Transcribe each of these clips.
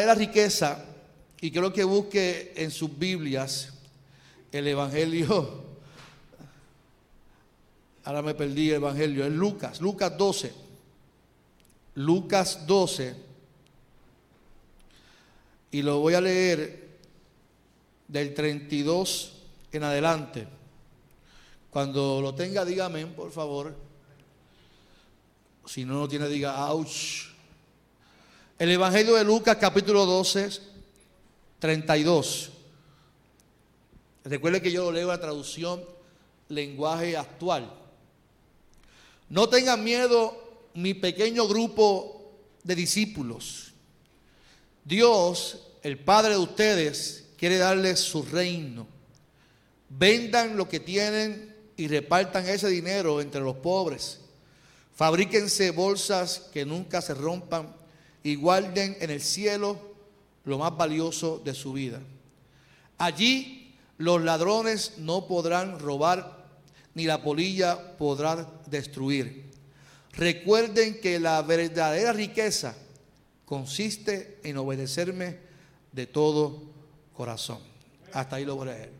verdadera riqueza y quiero que busque en sus Biblias el Evangelio. Ahora me perdí el Evangelio, es Lucas, Lucas 12. Lucas 12. Y lo voy a leer del 32 en adelante. Cuando lo tenga, dígame, por favor. Si no lo tiene, diga, ouch. El Evangelio de Lucas, capítulo 12, 32. Recuerde que yo lo leo la traducción lenguaje actual. No tengan miedo mi pequeño grupo de discípulos. Dios, el Padre de ustedes, quiere darles su reino. Vendan lo que tienen y repartan ese dinero entre los pobres. Fabríquense bolsas que nunca se rompan y guarden en el cielo lo más valioso de su vida. Allí los ladrones no podrán robar, ni la polilla podrá destruir. Recuerden que la verdadera riqueza consiste en obedecerme de todo corazón. Hasta ahí lo voy a leer.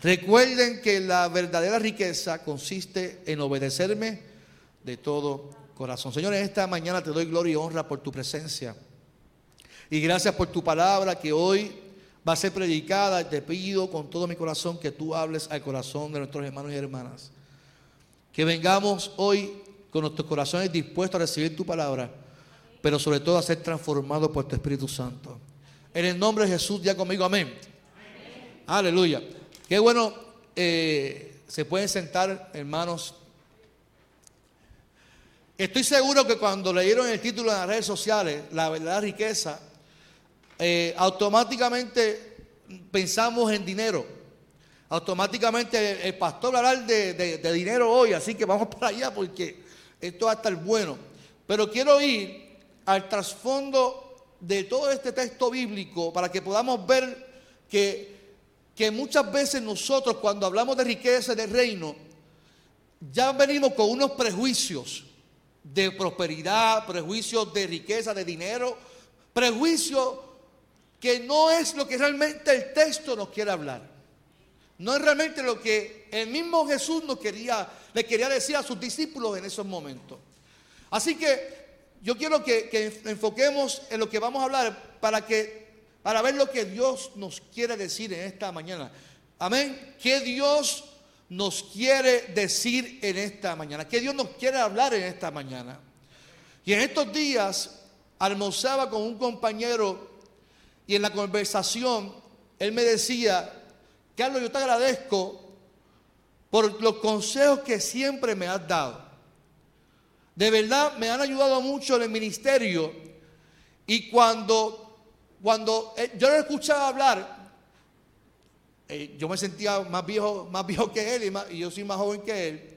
Recuerden que la verdadera riqueza consiste en obedecerme de todo corazón. Señor, en esta mañana te doy gloria y honra por tu presencia. Y gracias por tu palabra que hoy va a ser predicada. Te pido con todo mi corazón que tú hables al corazón de nuestros hermanos y hermanas. Que vengamos hoy con nuestros corazones dispuestos a recibir tu palabra, pero sobre todo a ser transformados por tu Espíritu Santo. En el nombre de Jesús, ya conmigo, amén. Aleluya. Qué bueno, eh, se pueden sentar, hermanos. Estoy seguro que cuando leyeron el título en las redes sociales, La verdadera riqueza, eh, automáticamente pensamos en dinero. Automáticamente el, pastor va a hablar de, de dinero hoy, así que vamos para allá porque esto va a estar bueno. Pero quiero ir al trasfondo de todo este texto bíblico para que podamos ver que, que muchas veces nosotros cuando hablamos de riqueza de reino, ya venimos con unos prejuicios de prosperidad, prejuicios de riqueza, de dinero, prejuicios que no es lo que realmente el texto nos quiere hablar. No es realmente lo que el mismo Jesús nos quería, le quería decir a sus discípulos en esos momentos. Así que yo quiero que, que enfoquemos en lo que vamos a hablar para que para ver lo que Dios nos quiere decir en esta mañana. Amén. ¿Qué Dios nos quiere decir en esta mañana? ¿Qué Dios nos quiere hablar en esta mañana? Y en estos días almorzaba con un compañero y en la conversación él me decía, Carlos, yo te agradezco por los consejos que siempre me has dado. De verdad me han ayudado mucho en el ministerio y cuando, cuando eh, yo lo escuchaba hablar, eh, yo me sentía más viejo, más viejo que él y, yo soy más joven que él.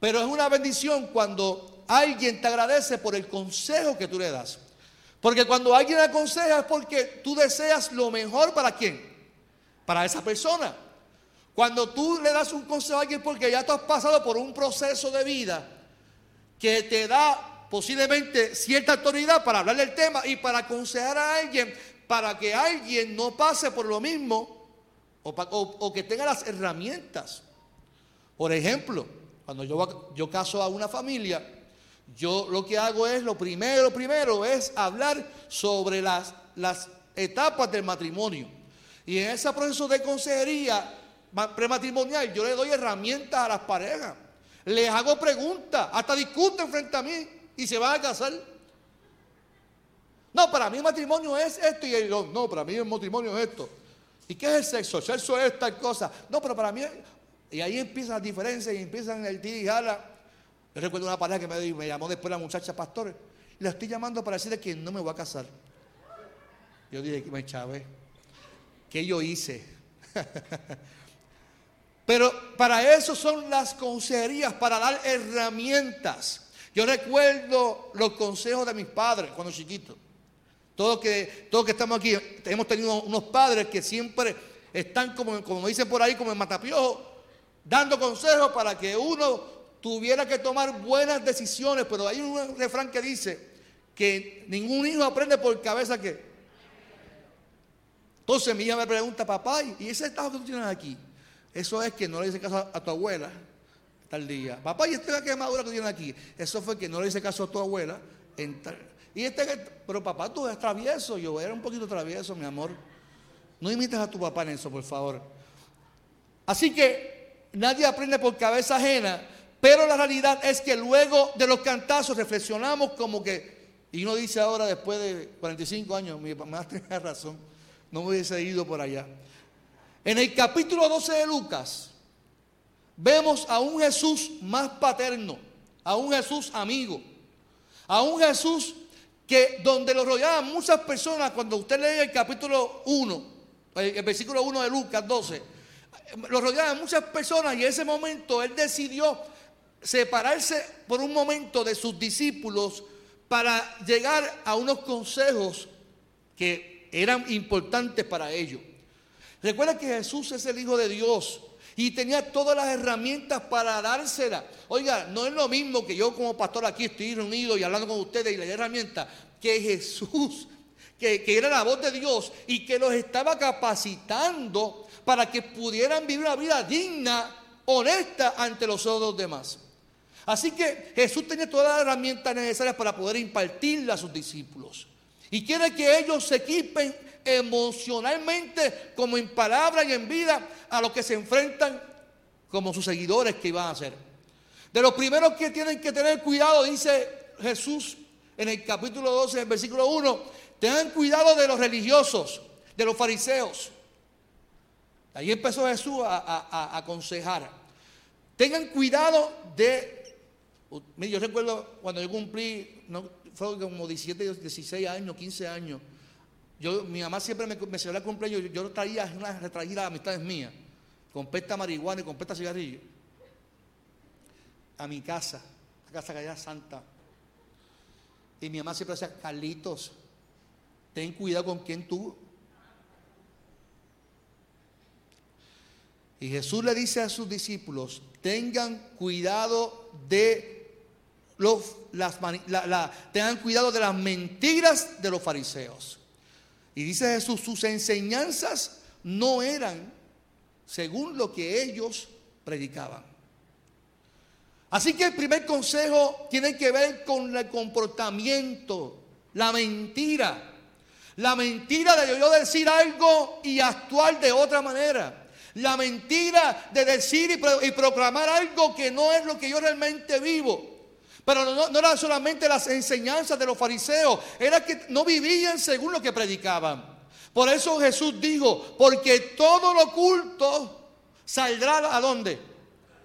Pero es una bendición cuando alguien te agradece por el consejo que tú le das. Porque cuando alguien aconseja es porque tú deseas lo mejor para quién? Para esa persona. Cuando tú le das un consejo a alguien porque ya tú has pasado por un proceso de vida que te da posiblemente cierta autoridad para hablar del tema y para aconsejar a alguien para que alguien no pase por lo mismo o, que tenga las herramientas. Por ejemplo, cuando yo, yo caso a una familia, yo lo que hago es, lo primero, primero es hablar sobre las, las etapas del matrimonio. Y en ese proceso de consejería prematrimonial yo le doy herramientas a las parejas. Les hago preguntas, hasta discuten frente a mí y se van a casar. No, para mí el matrimonio es esto y yo, no, para mí el matrimonio es esto. ¿Y qué es el sexo? El sexo es tal cosa. No, pero para mí, y ahí empiezan las diferencias y empiezan el tira y jala. Yo recuerdo una pareja que me, me llamó después la muchacha pastor. La estoy llamando para decirle que no me voy a casar. Yo dije me chavé. ¿Qué yo hice? Pero para eso son las consejerías, para dar herramientas. Yo recuerdo los consejos de mis padres cuando chiquito. Todos que, todos que estamos aquí hemos tenido unos padres que siempre están, como, como dicen por ahí, como en matapiojo, dando consejos para que uno tuviera que tomar buenas decisiones. Pero hay un refrán que dice que ningún hijo aprende por cabeza que. Entonces mi hija me pregunta, papá, ¿y ese estado que tú tienes aquí? Eso es que no le hice caso a, tu abuela tal día. Papá, ¿y esta quemadura que tienes aquí? Eso fue que no le hice caso a tu abuela en tal y este, pero papá, tú eres travieso. Yo era un poquito travieso, mi amor. No imites a tu papá en eso, por favor. Así que nadie aprende por cabeza ajena, pero la realidad es que luego de los cantazos reflexionamos como que, y uno dice ahora después de 45 años, mi mamá tenía razón, no me hubiese ido por allá. En el capítulo 12 de Lucas, vemos a un Jesús más paterno, a un Jesús amigo, a un Jesús que donde lo rodeaban muchas personas, cuando usted lee el capítulo 1, el versículo 1 de Lucas 12, lo rodeaban muchas personas y en ese momento él decidió separarse por un momento de sus discípulos para llegar a unos consejos que eran importantes para ellos. Recuerda que Jesús es el Hijo de Dios y tenía todas las herramientas para dársela. Oiga, no es lo mismo que yo como pastor aquí estoy reunido y hablando con ustedes y la herramienta que Jesús, que, que era la voz de Dios y que los estaba capacitando para que pudieran vivir una vida digna, honesta ante los ojos de los demás. Así que Jesús tenía todas las herramientas necesarias para poder impartirle a sus discípulos. Y quiere que ellos se equipen emocionalmente, como en palabra y en vida, a lo que se enfrentan como sus seguidores que iban a ser. De los primeros que tienen que tener cuidado, dice Jesús en el capítulo 12, en versículo 1, tengan cuidado de los religiosos, de los fariseos. Ahí empezó Jesús a, aconsejar. Tengan cuidado de... Yo recuerdo cuando yo cumplí, no, fue como 17, 16 años, 15 años. Yo, mi mamá siempre me, me celebraba el cumpleaños, yo, yo traía una retraída de amistades mías, con pesta marihuana y con pesta cigarrillo, a mi casa, la casa que era santa. Y mi mamá siempre decía, Carlitos, ten cuidado con quien tú. Y Jesús le dice a sus discípulos, tengan cuidado de los, las, tengan cuidado de las mentiras de los fariseos. Y dice Jesús, sus enseñanzas no eran según lo que ellos predicaban. Así que el primer consejo tiene que ver con el comportamiento, la mentira. La mentira de yo decir algo y actuar de otra manera. La mentira de decir y, proclamar algo que no es lo que yo realmente vivo. Pero no, eran solamente las enseñanzas de los fariseos, era que no vivían según lo que predicaban. Por eso Jesús dijo, porque todo lo oculto saldrá a dónde?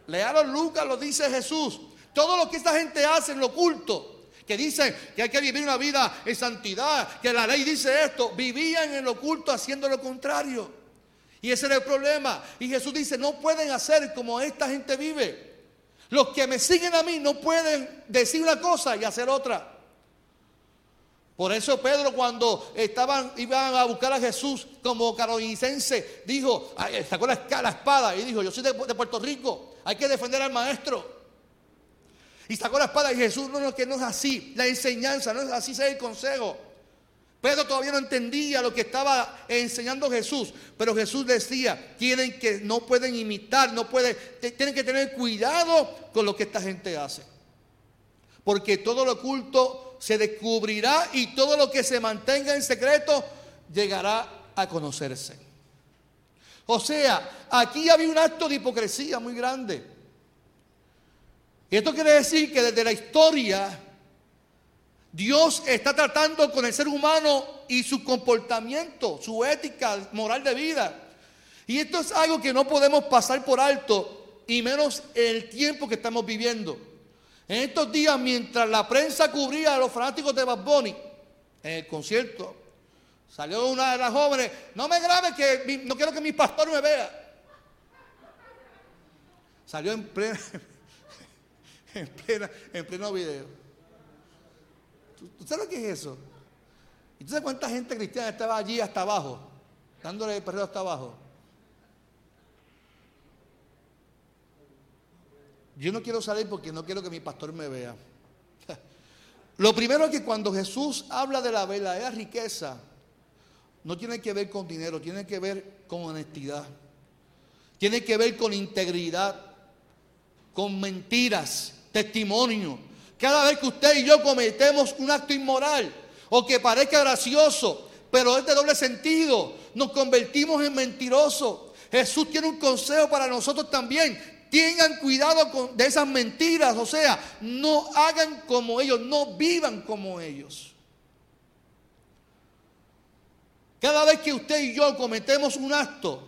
Learon Lucas, lo dice Jesús. Todo lo que esta gente hace en lo oculto, que dicen que hay que vivir una vida en santidad, que la ley dice esto, vivían en lo oculto haciendo lo contrario. Y ese era el problema. Y Jesús dice, no pueden hacer como esta gente vive. Los que me siguen a mí no pueden decir una cosa y hacer otra. Por eso Pedro cuando estaban, iban a buscar a Jesús como carolinicense, dijo, sacó la, espada y dijo, yo soy de, Puerto Rico, hay que defender al maestro. Y sacó la espada y Jesús, no, no, que no es así, la enseñanza, no es así, ese es el consejo. Pedro todavía no entendía lo que estaba enseñando Jesús, pero Jesús decía, tienen que, no pueden imitar, no pueden, tienen que tener cuidado con lo que esta gente hace. Porque todo lo oculto se descubrirá y todo lo que se mantenga en secreto llegará a conocerse. O sea, aquí había un acto de hipocresía muy grande. Y esto quiere decir que desde la historia Dios está tratando con el ser humano y su comportamiento, su ética moral de vida. Y esto es algo que no podemos pasar por alto, y menos en el tiempo que estamos viviendo. En estos días, mientras la prensa cubría a los fanáticos de Bad Bunny en el concierto, salió una de las jóvenes, no me grabes que no quiero que mi pastor me vea. Salió en pleno, en pleno video. ¿Tú sabes lo que es eso? ¿Y tú sabes cuánta gente cristiana estaba allí hasta abajo? Dándole el perreo hasta abajo. Yo no quiero salir porque no quiero que mi pastor me vea. Lo primero es que cuando Jesús habla de la verdadera riqueza, no tiene que ver con dinero, tiene que ver con honestidad. Tiene que ver con integridad, con mentiras, testimonio. Cada vez que usted y yo cometemos un acto inmoral o que parezca gracioso, pero es de doble sentido, nos convertimos en mentirosos. Jesús tiene un consejo para nosotros también. Tengan cuidado de esas mentiras, o sea, no hagan como ellos, no vivan como ellos. Cada vez que usted y yo cometemos un acto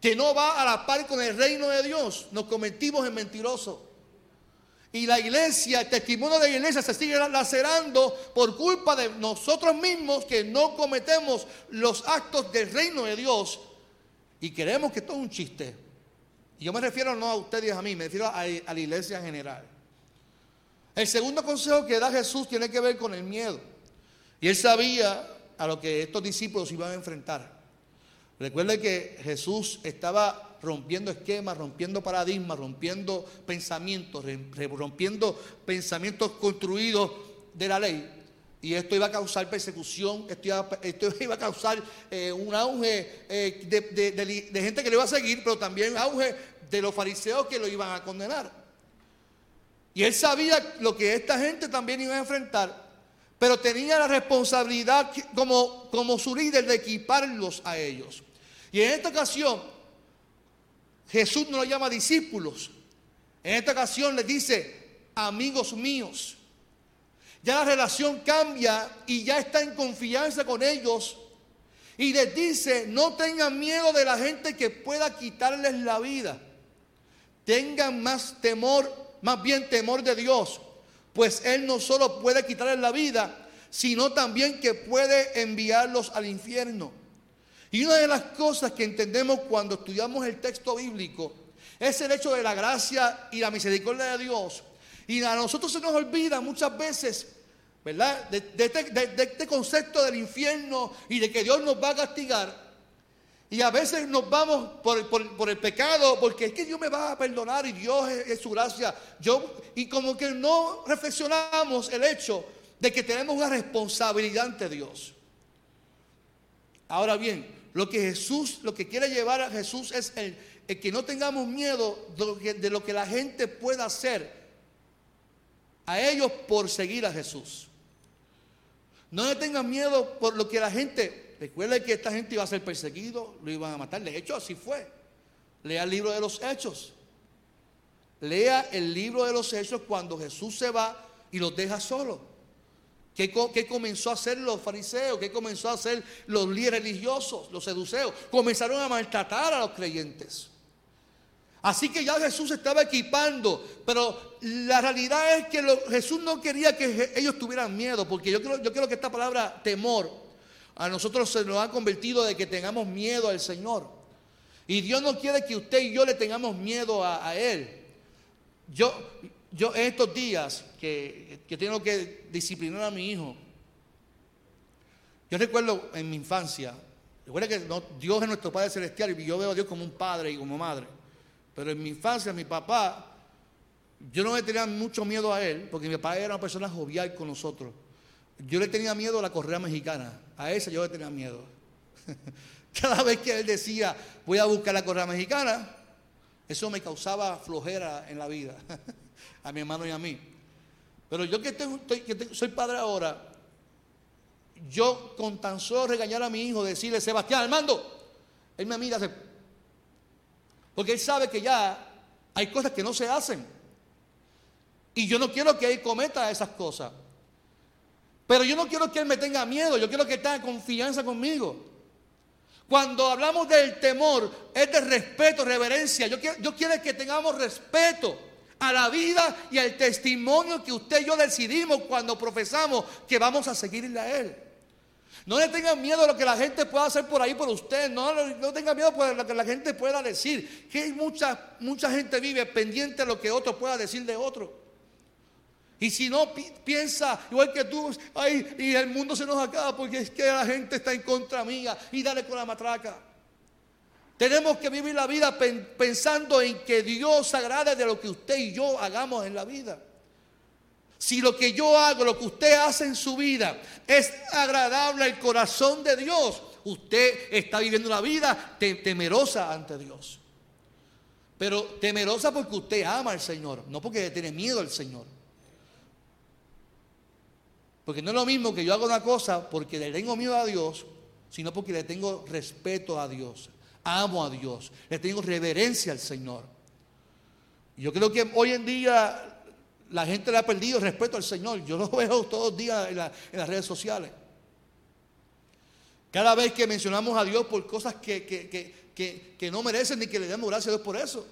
que no va a la par con el reino de Dios, nos convertimos en mentirosos. Y la iglesia, el testimonio de la iglesia se sigue lacerando por culpa de nosotros mismos que no cometemos los actos del reino de Dios y queremos que todo es un chiste. Y yo me refiero no a ustedes a mí, me refiero a, la iglesia en general. El segundo consejo que da Jesús tiene que ver con el miedo. Y él sabía a lo que estos discípulos iban a enfrentar. Recuerde que Jesús estaba rompiendo esquemas, rompiendo paradigmas, rompiendo pensamientos, rompiendo pensamientos construidos de la ley. Y esto iba a causar persecución, esto iba, a causar eh, un auge eh, de, gente que le iba a seguir, pero también auge de los fariseos que lo iban a condenar. Y él sabía lo que esta gente también iba a enfrentar, pero tenía la responsabilidad como su líder de equiparlos a ellos. Y en esta ocasión, Jesús no lo llama discípulos. En esta ocasión les dice, amigos míos. Ya la relación cambia y ya está en confianza con ellos. Y les dice, no tengan miedo de la gente que pueda quitarles la vida. Tengan más temor, más bien temor de Dios. Pues Él no solo puede quitarles la vida, sino también que puede enviarlos al infierno. Y una de las cosas que entendemos cuando estudiamos el texto bíblico es el hecho de la gracia y la misericordia de Dios y a nosotros se nos olvida muchas veces, ¿verdad? De, este, este, concepto del infierno y de que Dios nos va a castigar. Y a veces nos vamos por, el pecado, porque es que Dios me va a perdonar y Dios es, su gracia. Yo, y como que no reflexionamos el hecho de que tenemos una responsabilidad ante Dios. Ahora bien, lo que Jesús, lo que quiere llevar a Jesús es el, que no tengamos miedo de lo que la gente pueda hacer a ellos por seguir a Jesús. No le tengan miedo por lo que la gente, recuerde que esta gente iba a ser perseguido, lo iban a matar. De hecho, así fue. Lea el libro de los hechos. Lea el libro de los hechos cuando Jesús se va y los deja solos. ¿Qué, ¿Qué, comenzó a hacer los fariseos? ¿Qué comenzó a hacer los líderes religiosos, los seduceos? Comenzaron a maltratar a los creyentes. Así que ya Jesús estaba equipando, pero la realidad es que Jesús no quería que ellos tuvieran miedo, porque yo creo, yo que esta palabra temor a nosotros se nos ha convertido de que tengamos miedo al Señor. Y Dios no quiere que usted y yo le tengamos miedo a, Él. Yo, yo en estos días que, tengo que disciplinar a mi hijo, yo recuerdo en mi infancia, recuerda que Dios es nuestro Padre Celestial y yo veo a Dios como un padre y como madre. Pero en mi infancia, mi papá, yo no le tenía mucho miedo a él, porque mi papá era una persona jovial con nosotros. Yo le tenía miedo a la correa mexicana. A esa yo le tenía miedo. Cada vez que él decía, voy a buscar la correa mexicana, eso me causaba flojera en la vida, a mi hermano y a mí. Pero yo que, soy padre ahora, yo con tan solo regañar a mi hijo, decirle, Sebastián Armando, él me mira, porque Él sabe que ya hay cosas que no se hacen. Y yo no quiero que Él cometa esas cosas. Pero yo no quiero que Él me tenga miedo, yo quiero que tenga confianza conmigo. Cuando hablamos del temor, es de respeto, reverencia. Yo quiero, yo quiero que tengamos respeto a la vida y al testimonio que usted y yo decidimos cuando profesamos que vamos a seguirle a Él. No le tengan miedo a lo que la gente pueda hacer por ahí por usted. No, no tengan miedo a lo que la gente pueda decir. Que mucha, mucha gente vive pendiente de lo que otro pueda decir de otro. Y si no piensa igual que tú, ay, y el mundo se nos acaba porque es que la gente está en contra mía y dale con la matraca. Tenemos que vivir la vida pensando en que Dios agrade de lo que usted y yo hagamos en la vida. Si lo que yo hago, lo que usted hace en su vida es agradable al corazón de Dios, usted está viviendo una vida temerosa ante Dios. Pero temerosa porque usted ama al Señor, no porque tiene miedo al Señor. Porque no es lo mismo que yo haga una cosa porque le tengo miedo a Dios, sino porque le tengo respeto a Dios, amo a Dios, le tengo reverencia al Señor. Yo creo que hoy en día la gente le ha perdido el respeto al Señor. Yo lo veo todos los días en, las redes sociales. Cada vez que mencionamos a Dios por cosas que, no merecen ni que le demos gracias a Dios por eso.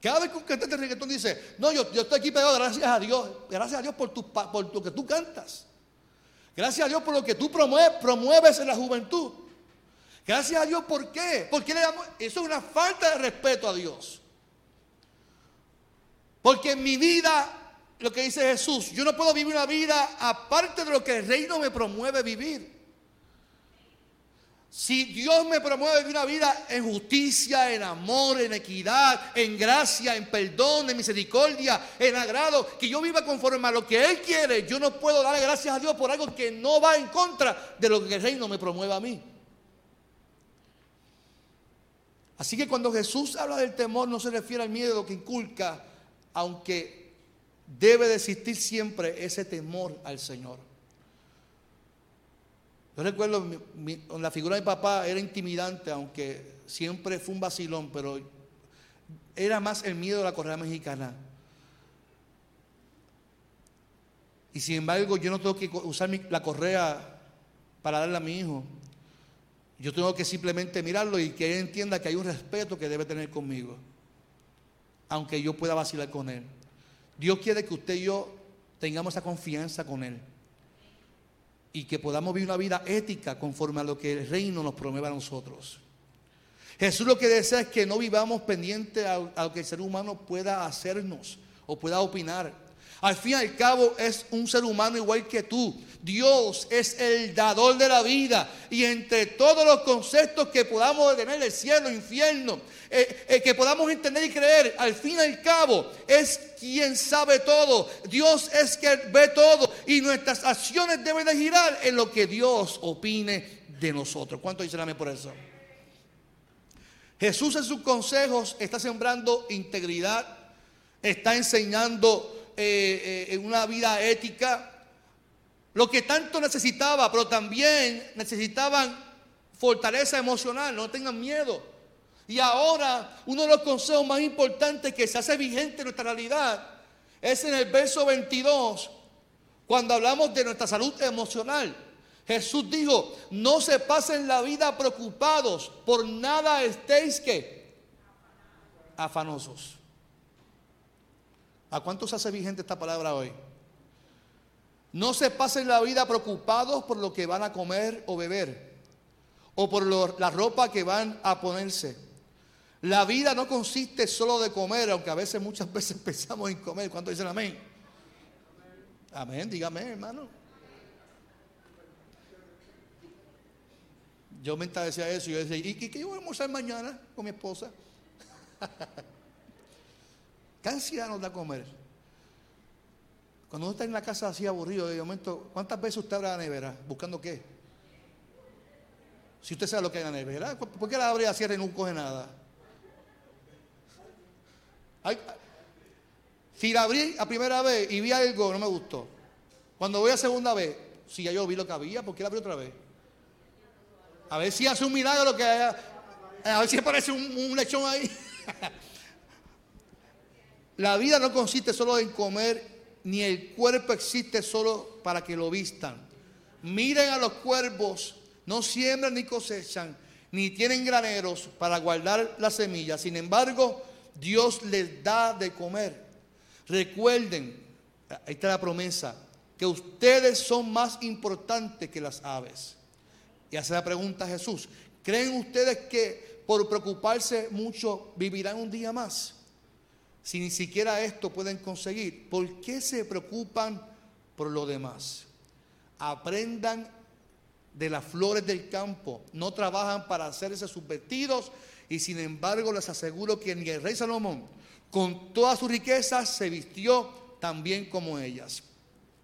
Cada vez que un cantante de reggaetón dice, no, yo, yo estoy aquí pegado, gracias a Dios. Gracias a Dios por, tu, por lo que tú cantas. Gracias a Dios por lo que tú promueves, promueves en la juventud. Gracias a Dios, ¿por qué? Porque le damos, eso es una falta de respeto a Dios. Porque en mi vida, lo que dice Jesús, yo no puedo vivir una vida aparte de lo que el reino me promueve vivir. Si Dios me promueve vivir una vida en justicia, en amor, en equidad, en gracia, en perdón, en misericordia, en agrado, que yo viva conforme a lo que Él quiere, yo no puedo darle gracias a Dios por algo que no va en contra de lo que el reino me promueve a mí. Así que cuando Jesús habla del temor no se refiere al miedo que inculca aunque debe de existir siempre ese temor al Señor. Yo recuerdo, la figura de mi papá era intimidante, aunque siempre fue un vacilón, pero era más el miedo de la correa mexicana. Y sin embargo, yo no tengo que usar la correa para darle a mi hijo. Yo tengo que simplemente mirarlo y que él entienda que hay un respeto que debe tener conmigo aunque yo pueda vacilar con Él. Dios quiere que usted y yo tengamos esa confianza con Él y que podamos vivir una vida ética conforme a lo que el reino nos promueve a nosotros. Jesús lo que desea es que no vivamos pendientes a, a, lo que el ser humano pueda hacernos o pueda opinar. Al fin y al cabo es un ser humano igual que tú. Dios es el dador de la vida. Y entre todos los conceptos que podamos tener del cielo, infierno, eh, eh, que podamos entender y creer, al fin y al cabo es quien sabe todo. Dios es quien ve todo. Y nuestras acciones deben de girar en lo que Dios opine de nosotros. ¿Cuánto dicen amén por eso? Jesús en sus consejos está sembrando integridad, está enseñando eh, eh, en una vida ética, lo que tanto necesitaba, pero también necesitaban fortaleza emocional, no tengan miedo. Y ahora uno de los consejos más importantes que se hace vigente en nuestra realidad es en el verso 22, cuando hablamos de nuestra salud emocional. Jesús dijo, no se pasen la vida preocupados, por nada estéis que afanosos. ¿A cuántos hace vigente esta palabra hoy? No se pasen la vida preocupados por lo que van a comer o beber, o por la ropa que van a ponerse. La vida no consiste solo de comer, aunque a veces, muchas veces pensamos en comer. ¿Cuántos dicen amén? Amén, dígame, hermano. Yo me decía eso y yo decía, ¿y qué yo voy a almorzar mañana con mi esposa? ¿Qué ansiedad nos da comer? Cuando uno está en la casa así aburrido, de momento, ¿cuántas veces usted abre la nevera? ¿Buscando qué? Si usted sabe lo que hay en la nevera, ¿por qué la abre y cierra y no coge nada? si la abrí a primera vez y vi algo, no me gustó. Cuando voy a segunda vez, si ya yo vi lo que había, ¿por qué la abrí otra vez? A ver si hace un milagro que haya, a ver si aparece un, un lechón ahí. La vida no consiste solo en comer, ni el cuerpo existe solo para que lo vistan. Miren a los cuervos, no siembran ni cosechan, ni tienen graneros para guardar las semillas. Sin embargo, Dios les da de comer. Recuerden, ahí está la promesa, que ustedes son más importantes que las aves. Y hace la pregunta a Jesús, ¿creen ustedes que por preocuparse mucho vivirán un día más? Si ni siquiera esto pueden conseguir, ¿por qué se preocupan por lo demás? Aprendan de las flores del campo, no trabajan para hacerse sus vestidos y sin embargo les aseguro que ni el rey Salomón con todas sus riquezas se vistió tan bien como ellas.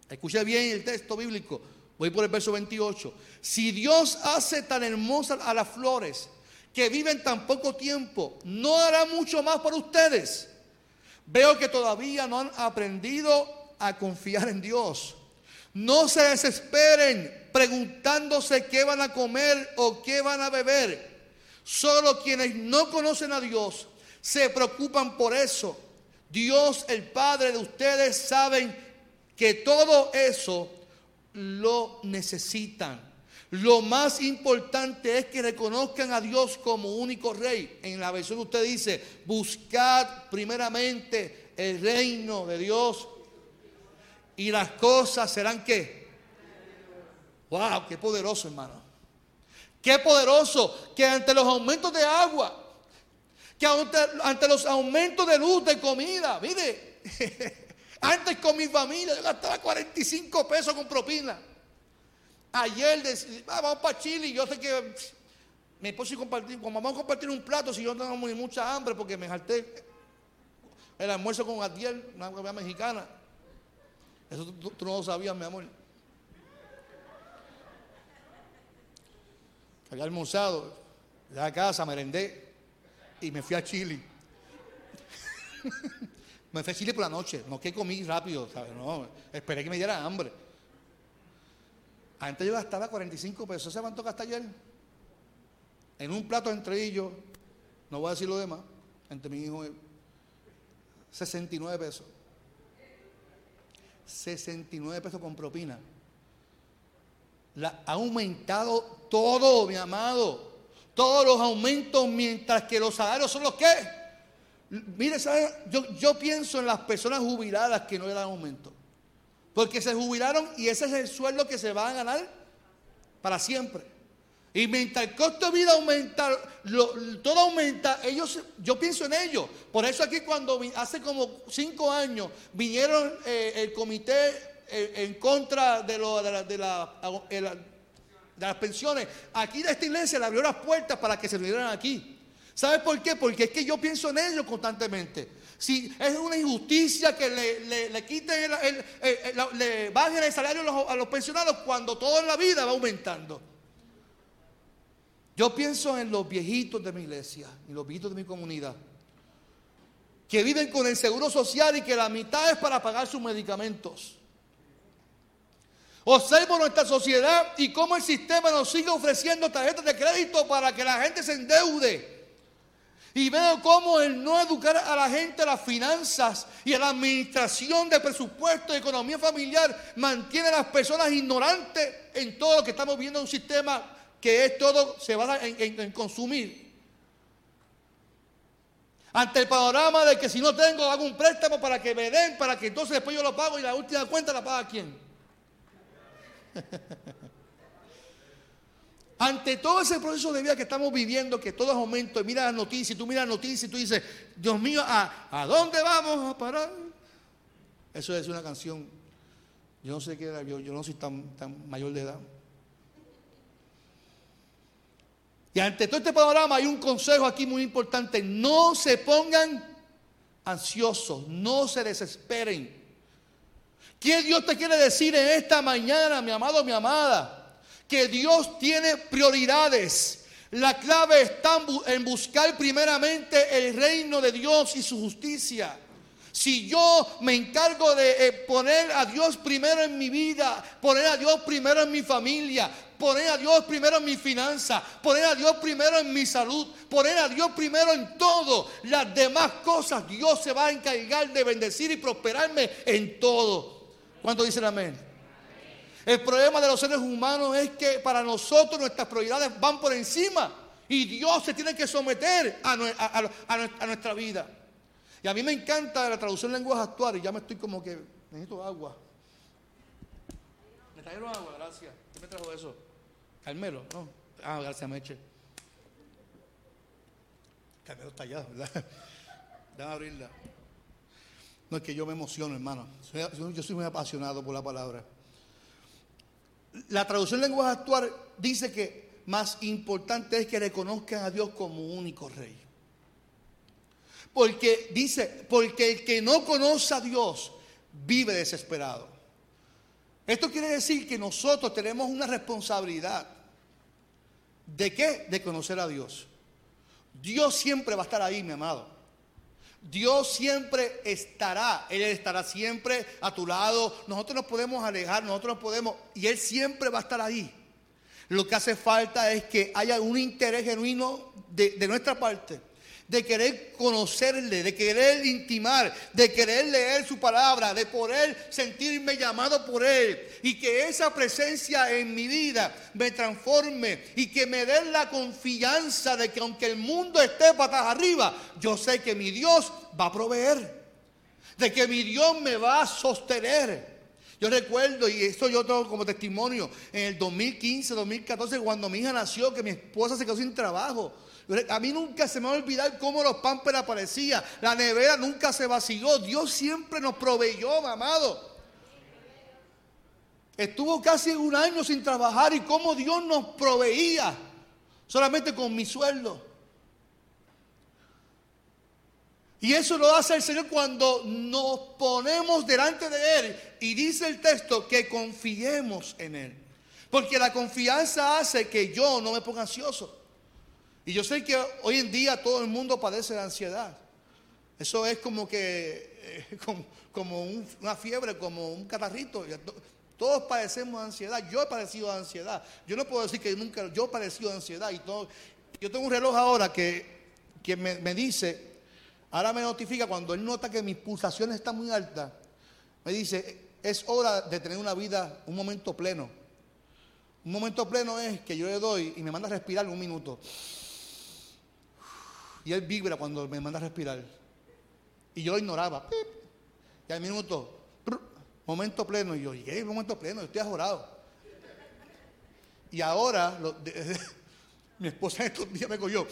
Escuche bien el texto bíblico, voy por el verso 28. Si Dios hace tan hermosas a las flores que viven tan poco tiempo, ¿no hará mucho más por ustedes? Veo que todavía no han aprendido a confiar en Dios. No se desesperen preguntándose qué van a comer o qué van a beber. Solo quienes no conocen a Dios se preocupan por eso. Dios, el Padre de ustedes, saben que todo eso lo necesitan. Lo más importante es que reconozcan a Dios como único rey. En la versión usted dice, buscad primeramente el reino de Dios y las cosas serán que. Wow, qué poderoso, hermano. Qué poderoso que ante los aumentos de agua, que ante, los aumentos de luz, de comida, mire, antes con mi familia yo gastaba 45 pesos con propina. Ayer decía, ah, vamos para Chile y yo sé que mi esposo y compartir, como vamos a compartir un plato, si yo no tengo mucha hambre porque me jalté el almuerzo con Adiel, una comida mexicana. Eso tú, no lo sabías, mi amor. Había almorzado, llegué a casa, merendé y me fui a Chile. me fui a Chile por la noche, no que comí rápido, ¿sabes? No, esperé que me diera hambre. Antes yo gastaba 45 pesos, ¿se cuánto gasté ayer? En un plato entre ellos, no voy a decir lo demás, entre mi hijo, 69 pesos. 69 pesos con propina. ha aumentado todo, mi amado. Todos los aumentos, mientras que los salarios son los que. Mire, Yo, yo pienso en las personas jubiladas que no le dan aumento. Porque se jubilaron y ese es el sueldo que se va a ganar para siempre. Y mientras el costo de vida aumenta, todo aumenta, ellos, yo pienso en ellos. Por eso aquí cuando hace como cinco años vinieron eh, el comité eh, en contra de, lo, de, de, las pensiones, aquí de esta iglesia le abrió las puertas para que se vinieran aquí. ¿Sabe por qué? Porque es que yo pienso en ellos constantemente. Si es una injusticia que le, le, quiten, le bajen el salario a los, a los pensionados cuando todo en la vida va aumentando. Yo pienso en los viejitos de mi iglesia, y los viejitos de mi comunidad, que viven con el seguro social y que la mitad es para pagar sus medicamentos. Observo nuestra sociedad y cómo el sistema nos sigue ofreciendo tarjetas de crédito para que la gente se endeude. Y veo cómo el no educar a la gente a las finanzas y a la administración de presupuesto y economía familiar mantiene a las personas ignorantes en todo lo que estamos viendo en un sistema que es todo, se basa en, en, consumir. Ante el panorama de que si no tengo, hago un préstamo para que me den, para que entonces después yo lo pago y la última cuenta la paga quién. Ante todo ese proceso de vida que estamos viviendo, que todo es aumento, y mira las noticias, tú miras las noticias y tú dices, Dios mío, ¿a, dónde vamos a parar? Eso es una canción. Yo no sé qué era, yo, yo no soy tan, tan mayor de edad. Y ante todo este panorama hay un consejo aquí muy importante. No se pongan ansiosos, no se desesperen. ¿Qué Dios te quiere decir en esta mañana, mi amado, mi amada? Que Dios tiene prioridades. La clave está en buscar primeramente el reino de Dios y su justicia. Si yo me encargo de eh, poner a Dios primero en mi vida, poner a Dios primero en mi familia, poner a Dios primero en mi finanza, poner a Dios primero en mi salud, poner a Dios primero en todo, las demás cosas Dios se va a encargar de bendecir y prosperarme en todo. ¿Cuánto dicen amén? El problema de los seres humanos es que para nosotros nuestras prioridades van por encima y Dios se tiene que someter a, nuestra vida. Y a mí me encanta la traducción de lenguaje actual y ya me estoy como que necesito agua. ¿Me trajeron agua? Gracias. ¿Quién me trajo eso? Carmelo, ¿no? Ah, gracias, Meche. Carmelo está allá, ¿verdad? Déjame abrirla. No es que yo me emociono, hermano. Yo soy muy apasionado por la palabra. La traducción lenguaje actual dice que más importante es que reconozcan a Dios como único rey. Porque dice, porque el que no conoce a Dios vive desesperado. Esto quiere decir que nosotros tenemos una responsabilidad. ¿De qué? De conocer a Dios. Dios siempre va a estar ahí, mi amado. Dios siempre estará, Él estará siempre a tu lado. Nosotros nos podemos alejar, nosotros nos podemos, y Él siempre va a estar ahí. Lo que hace falta es que haya un interés genuino de, de nuestra parte de querer conocerle, de querer intimar, de querer leer su palabra, de poder sentirme llamado por él y que esa presencia en mi vida me transforme y que me dé la confianza de que aunque el mundo esté patas arriba, yo sé que mi Dios va a proveer, de que mi Dios me va a sostener. Yo recuerdo, y esto yo tengo como testimonio, en el 2015, 2014, cuando mi hija nació, que mi esposa se quedó sin trabajo. A mí nunca se me va a olvidar cómo los pampers aparecían. La nevera nunca se vació. Dios siempre nos proveyó, amado. Estuvo casi un año sin trabajar y cómo Dios nos proveía. Solamente con mi sueldo. Y eso lo hace el Señor cuando nos ponemos delante de Él. Y dice el texto que confiemos en Él. Porque la confianza hace que yo no me ponga ansioso. Y yo sé que hoy en día todo el mundo padece de ansiedad. Eso es como que, eh, como, una fiebre, como un catarrito. Todos padecemos de ansiedad. Yo he padecido de ansiedad. Yo no puedo decir que nunca, yo he padecido de ansiedad. Y todo. Yo tengo un reloj ahora que, me, me dice, ahora me notifica cuando él nota que mis pulsaciones están muy altas. Me dice, es hora de tener una vida, un momento pleno. Un momento pleno es que yo le doy y me manda a respirar un minuto. Y él vibra cuando me manda a respirar. Y yo lo ignoraba. Y al minuto, momento pleno. Y yo, ¿y qué momento pleno? Yo estoy ajorado. Y ahora, mi esposa estos días me cogió.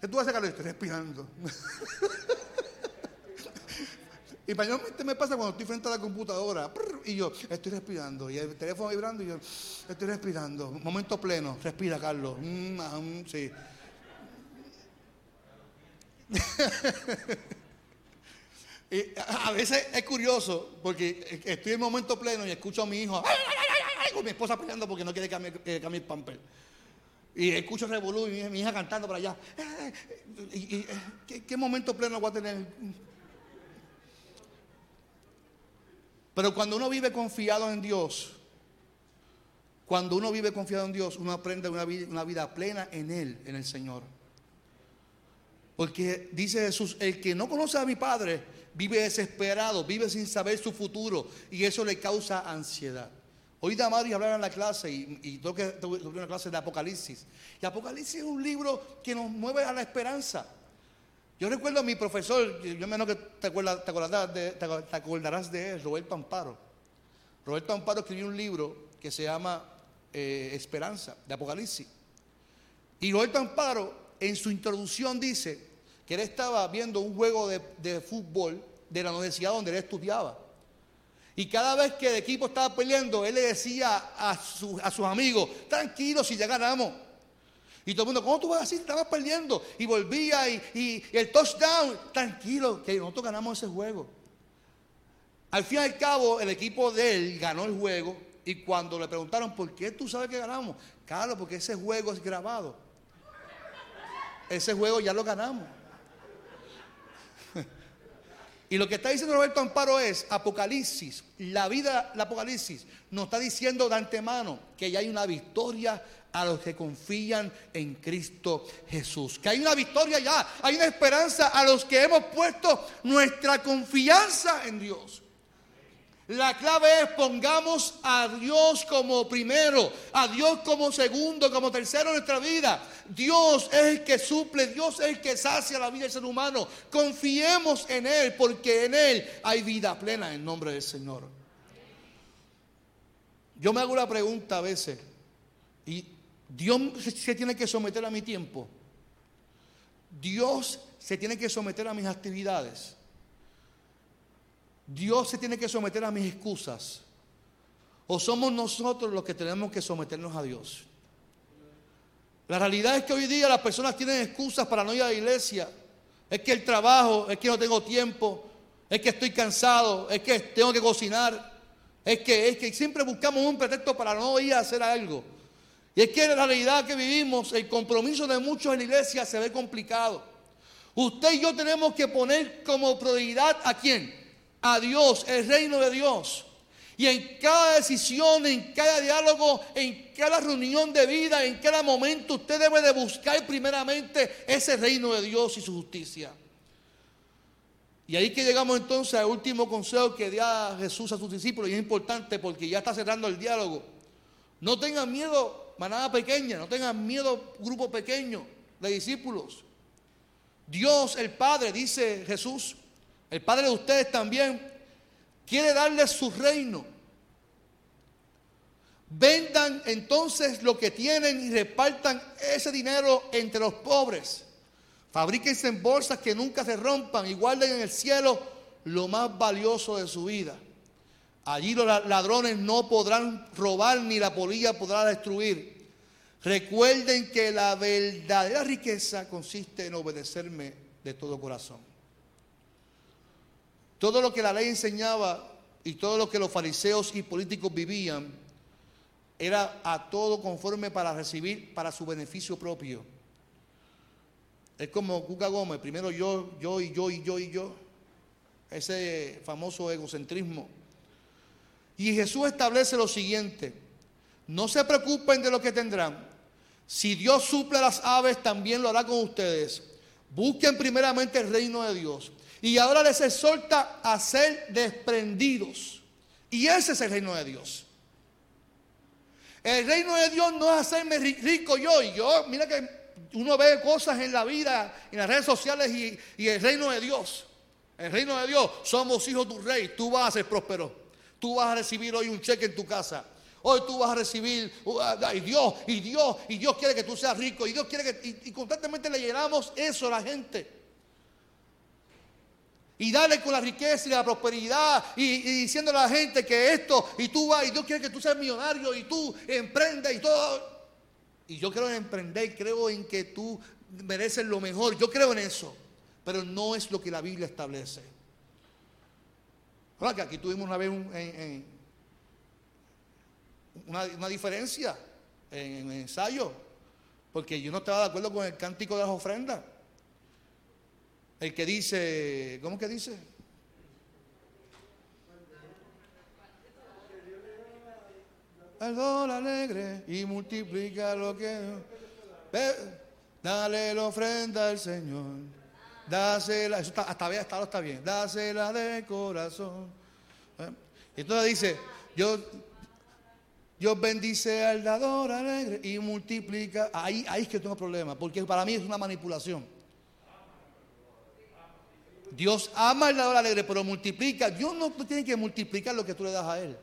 ¿Qué tú a sacar? Estoy respirando. y mayormente me pasa cuando estoy frente a la computadora. Y yo, estoy respirando. Y el teléfono vibrando y yo, estoy respirando. Momento pleno. Respira, Carlos. Mm, ah, mm, sí. a veces es curioso porque estoy en momento pleno y escucho a mi hijo con mi esposa peleando porque no quiere cambiar, el pamper. Y escucho revolú y mi, hija cantando para allá. Y, ¿qué, momento pleno voy a tener? Pero cuando uno vive confiado en Dios, cuando uno vive confiado en Dios, uno aprende una vida plena en Él, en el Señor. Porque dice Jesús, el que no conoce a mi Padre vive desesperado, vive sin saber su futuro y eso le causa ansiedad. Hoy Damari hablar en la clase y, y que una clase de Apocalipsis. Y Apocalipsis es un libro que nos mueve a la esperanza. Yo recuerdo a mi profesor, yo menos que te, acuerdas, te, acordarás de, te acordarás de él, Roberto Amparo. Roberto Amparo escribió un libro que se llama eh, Esperanza, de Apocalipsis. Y Roberto Amparo en su introducción dice que él estaba viendo un juego de, fútbol de la universidad donde él estudiaba. Y cada vez que el equipo estaba peleando, él le decía a, a sus amigos, tranquilos si ya ganamos. Y todo el mundo, ¿cómo tú vas así? Estabas perdiendo. Y volvía y, y, el touchdown, tranquilo, que nosotros ganamos ese juego. Al fin y al cabo, el equipo de él ganó el juego. Y cuando le preguntaron, ¿por qué tú sabes que ganamos? Claro, porque ese juego es grabado. Ese juego ya lo ganamos. Y lo que está diciendo Roberto Amparo es Apocalipsis, la vida, la Apocalipsis nos está diciendo de antemano que ya hay una victoria a los que confían en Cristo Jesús. Que hay una victoria ya, hay una esperanza a los que hemos puesto nuestra confianza en Dios. La clave es pongamos a Dios como primero, a Dios como segundo, como tercero en nuestra vida. Dios es el que suple, Dios es el que sacia la vida del ser humano. Confiemos en Él porque en Él hay vida plena en nombre del Señor. Yo me hago una pregunta a veces y Dios se tiene que someter a mi tiempo. Dios se tiene que someter a mis actividades. Dios se tiene que someter a mis excusas. ¿O somos nosotros los que tenemos que someternos a Dios? La realidad es que hoy día las personas tienen excusas para no ir a la iglesia. Es que el trabajo, es que no tengo tiempo, es que estoy cansado, es que tengo que cocinar, es que, es que siempre buscamos un pretexto para no ir a hacer algo. Y es que en la realidad que vivimos, el compromiso de muchos en la iglesia se ve complicado. Usted y yo tenemos que poner como prioridad a quién? A Dios, el reino de Dios. Y en cada decisión, en cada diálogo, en cada reunión de vida, en cada momento, usted debe de buscar primeramente ese reino de Dios y su justicia. Y ahí que llegamos entonces al último consejo que da Jesús a sus discípulos y es importante porque ya está cerrando el diálogo. No tengan miedo, manada pequeña, no tengan miedo, grupo pequeño de discípulos. Dios, el Padre, dice Jesús, el Padre de ustedes también, quiere darles su reino. Vendan entonces lo que tienen y repartan ese dinero entre los pobres. Fabríquense en bolsas que nunca se rompan y guarden en el cielo lo más valioso de su vida. Allí los ladrones no podrán robar ni la polilla podrá destruir. Recuerden que la verdadera riqueza consiste en obedecerme de todo corazón. Todo lo que la ley enseñaba y todo lo que los fariseos y políticos vivían era a todo conforme para recibir para su beneficio propio. Es como Cuca Gómez, primero yo, yo y yo y yo y yo. Ese famoso egocentrismo. Y Jesús establece lo siguiente, no se preocupen de lo que tendrán. Si Dios suple a las aves, también lo hará con ustedes. Busquen primeramente el reino de Dios y ahora les exhorta a ser desprendidos. Y ese es el reino de Dios. El reino de Dios no es hacerme rico yo. Y yo, mira que uno ve cosas en la vida, en las redes sociales y, el reino de Dios. El reino de Dios, somos hijos de un rey. Tú vas a ser próspero. Tú vas a recibir hoy un cheque en tu casa. Hoy tú vas a recibir, uh, y Dios, y Dios, y Dios quiere que tú seas rico, y Dios quiere que, y, y constantemente le llenamos eso a la gente y dale con la riqueza y la prosperidad y, diciéndole a la gente que esto y tú vas y Dios quiere que tú seas millonario y tú emprendes y todo. Y yo creo en emprender, creo en que tú mereces lo mejor, yo creo en eso, pero no es lo que la Biblia establece. Ahora que aquí tuvimos una vez una, diferencia en, en el ensayo, porque yo no estaba de acuerdo con el cántico de las ofrendas. El que dice, ¿cómo que dice? El dólar alegre y multiplica lo que... Dale la ofrenda al Señor. Dásela, eso está, hasta bien, hasta está bien. Dásela de corazón. ¿Eh? Entonces dice, yo, Dios bendice al dador alegre y multiplica. Ahí, ahí es que tengo problema, porque para mí es una manipulación. Dios ama al dador alegre, pero multiplica. Dios no tiene que multiplicar lo que tú le das a Él.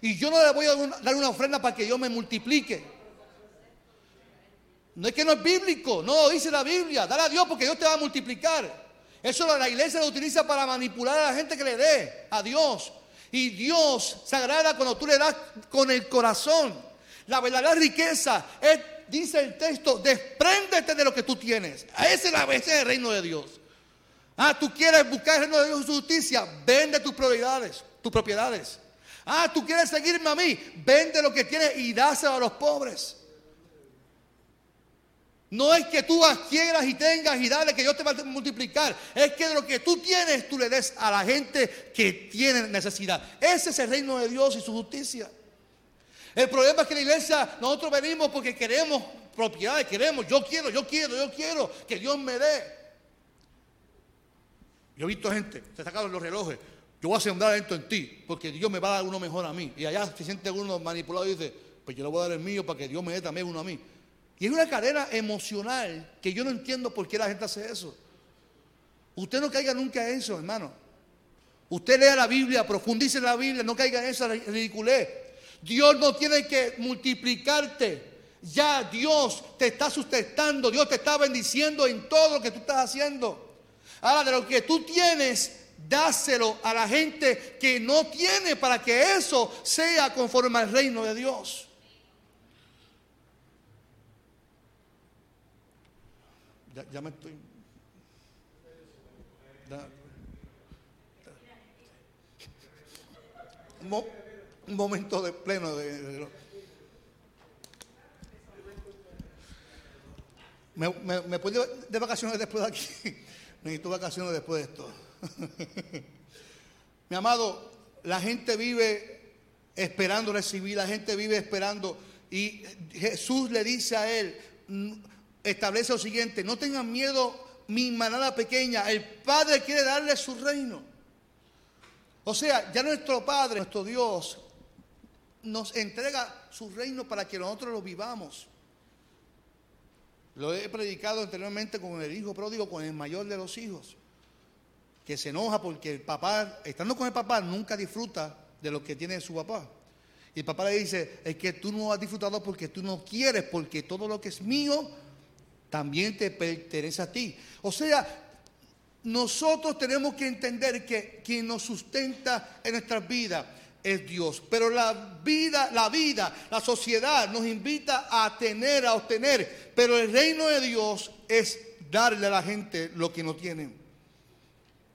Y yo no le voy a dar una ofrenda para que Dios me multiplique. No es que no es bíblico, no, dice la Biblia. Dale a Dios porque Dios te va a multiplicar. Eso la iglesia lo utiliza para manipular a la gente que le dé a Dios. Y Dios se agrada cuando tú le das con el corazón. La verdadera riqueza es, dice el texto, despréndete de lo que tú tienes. Ese es, la, el reino de Dios. Ah, tú quieres buscar el reino de Dios y su justicia, vende tus propiedades, tus propiedades. Ah, tú quieres seguirme a mí, vende lo que tienes y dáselo a los pobres. No es que tú adquieras y tengas y dale que Dios te va a multiplicar. Es que de lo que tú tienes, tú le des a la gente que tiene necesidad. Ese es el reino de Dios y su justicia. El problema es que la iglesia, nosotros venimos porque queremos propiedades, queremos, yo quiero, yo quiero, yo quiero que Dios me dé. Yo he visto gente, se sacaron los relojes. Yo voy a sembrar esto en ti, porque Dios me va a dar uno mejor a mí. Y allá se siente uno manipulado y dice, pues yo le voy a dar el mío para que Dios me dé también uno a mí. Y es una cadena emocional que yo no entiendo por qué la gente hace eso. Usted no caiga nunca en eso, hermano. Usted lea la Biblia, profundice en la Biblia, no caiga en esa ridiculez. Dios no tiene que multiplicarte. Ya Dios te está sustentando, Dios te está bendiciendo en todo lo que tú estás haciendo. Ahora, de lo que tú tienes, dáselo a la gente que no tiene para que eso sea conforme al reino de Dios. Ya, me estoy... un, momento de pleno de, me, me, me puedo de vacaciones después de aquí. Necesito vacaciones después de esto. Mi amado, la gente vive esperando recibir, la gente vive esperando. Y Jesús le dice a él, establece lo siguiente, no tengan miedo mi manada pequeña, el Padre quiere darle su reino. O sea, ya nuestro Padre, nuestro Dios, nos entrega su reino para que nosotros lo vivamos. Lo he predicado anteriormente con el hijo pródigo, con el mayor de los hijos, que se enoja porque el papá, estando con el papá, nunca disfruta de lo que tiene su papá. Y el papá le dice, es que tú no has disfrutado porque tú no quieres, porque todo lo que es mío también te pertenece a ti. O sea, nosotros tenemos que entender que quien nos sustenta en nuestras vidas es Dios. Pero la vida, la vida, la sociedad nos invita a tener, a obtener. Pero el reino de Dios es darle a la gente lo que no tienen.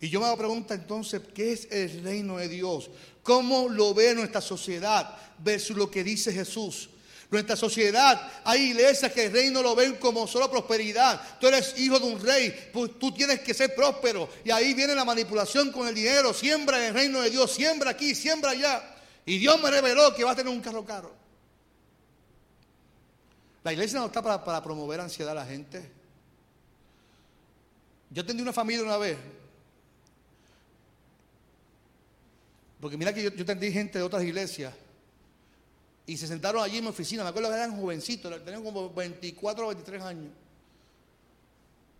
Y yo me hago pregunta entonces, ¿qué es el reino de Dios? ¿Cómo lo ve nuestra sociedad versus lo que dice Jesús? Nuestra sociedad, hay iglesias que el reino lo ven como solo prosperidad. Tú eres hijo de un rey, pues tú tienes que ser próspero. Y ahí viene la manipulación con el dinero. Siembra en el reino de Dios, siembra aquí, siembra allá. Y Dios me reveló que va a tener un carro caro. La iglesia no está para, promover ansiedad a la gente. Yo atendí una familia una vez. Porque mira que yo, yo gente de otras iglesias y se sentaron allí en mi oficina. Me acuerdo que eran jovencitos, tenían como 24 o 23 años.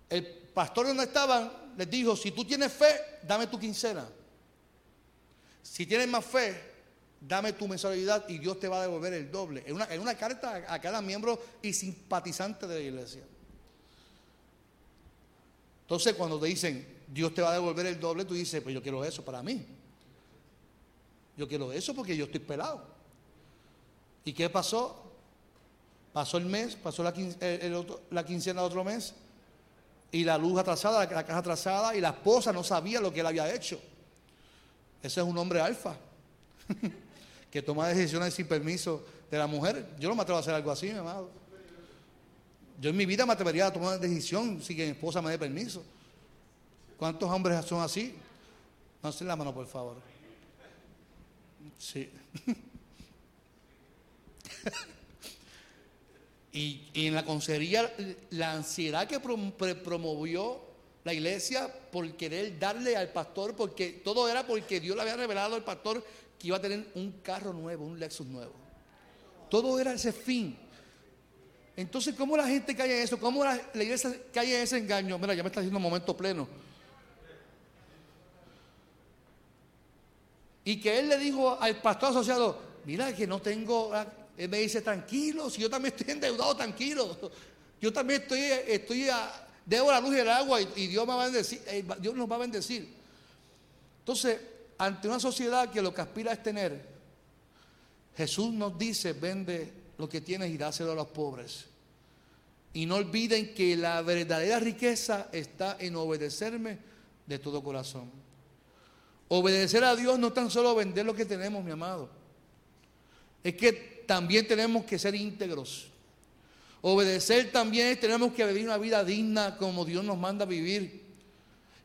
El pastor donde estaban les dijo, si tú tienes fe, dame tu quincena. Si tienes más fe, dame tu mensualidad y Dios te va a devolver el doble. En una, en una carta a cada miembro y simpatizante de la iglesia. Entonces cuando te dicen, Dios te va a devolver el doble, tú dices, pues yo quiero eso para mí. Yo quiero eso porque yo estoy pelado. ¿Y qué pasó? Pasó el mes, pasó la, la quincena de otro mes, y la luz atrasada, la, caja atrasada, y la esposa no sabía lo que él había hecho. Ese es un hombre alfa, que toma decisiones sin permiso de la mujer. Yo no me atrevo a hacer algo así, mi amado. Yo en mi vida me atrevería a tomar una decisión sin que mi esposa me dé permiso. ¿Cuántos hombres son así? No se la mano, por favor. Sí. y, en la consejería, la ansiedad que promovió la iglesia por querer darle al pastor, porque todo era porque Dios le había revelado al pastor que iba a tener un carro nuevo, un Lexus nuevo. Todo era ese fin. Entonces, ¿cómo la gente cae en eso? ¿Cómo la, iglesia cae en ese engaño? Mira, ya me está haciendo un momento pleno. Y que él le dijo al pastor asociado, mira que no tengo él me dice, tranquilo, si yo también estoy endeudado, tranquilo. Yo también estoy, estoy a, debo la luz y el agua y, Dios, me va a bendecir, eh, Dios nos va a bendecir. Entonces, ante una sociedad que lo que aspira es tener, Jesús nos dice, vende lo que tienes y dáselo a los pobres. Y no olviden que la verdadera riqueza está en obedecerme de todo corazón. Obedecer a Dios no tan solo vender lo que tenemos, mi amado. Es que también tenemos que ser íntegros. Obedecer también tenemos que vivir una vida digna como Dios nos manda a vivir.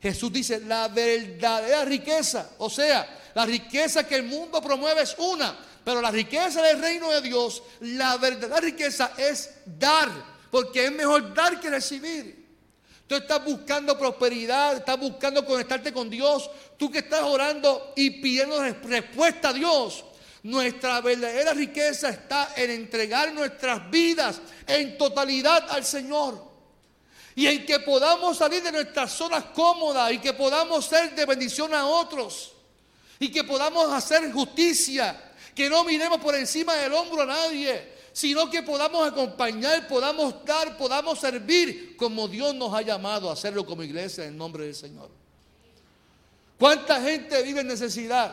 Jesús dice, la verdadera riqueza, o sea, la riqueza que el mundo promueve es una, pero la riqueza del reino de Dios, la verdadera riqueza es dar, porque es mejor dar que recibir. Tú estás buscando prosperidad, estás buscando conectarte con Dios, tú que estás orando y pidiendo respuesta a Dios, nuestra verdadera riqueza está en entregar nuestras vidas en totalidad al Señor. Y en que podamos salir de nuestras zonas cómodas y que podamos ser de bendición a otros. Y que podamos hacer justicia. Que no miremos por encima del hombro a nadie. Sino que podamos acompañar, podamos dar, podamos servir como Dios nos ha llamado a hacerlo como iglesia en nombre del Señor. ¿Cuánta gente vive en necesidad?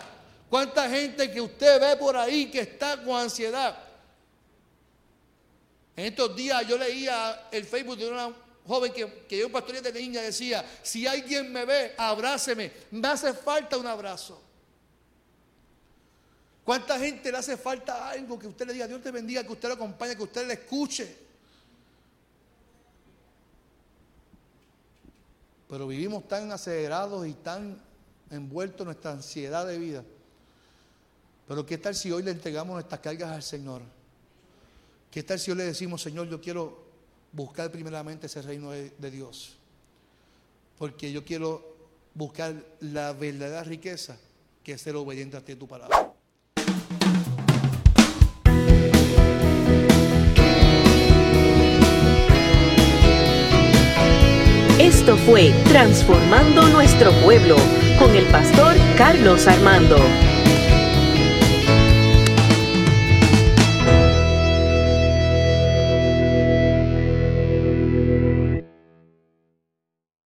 ¿Cuánta gente que usted ve por ahí que está con ansiedad? En estos días yo leía el Facebook de una joven que, que yo pastoría de niña, decía, si alguien me ve, abráceme, me hace falta un abrazo. ¿Cuánta gente le hace falta algo que usted le diga, Dios te bendiga, que usted lo acompañe, que usted le escuche? Pero vivimos tan acelerados y tan envueltos en nuestra ansiedad de vida. Pero ¿qué tal si hoy le entregamos nuestras cargas al Señor? ¿Qué tal si hoy le decimos, Señor, yo quiero buscar primeramente ese reino de, Dios? Porque yo quiero buscar la verdadera riqueza que es ser obediente a ti tu palabra. Esto fue Transformando Nuestro Pueblo con el pastor Carlos Armando.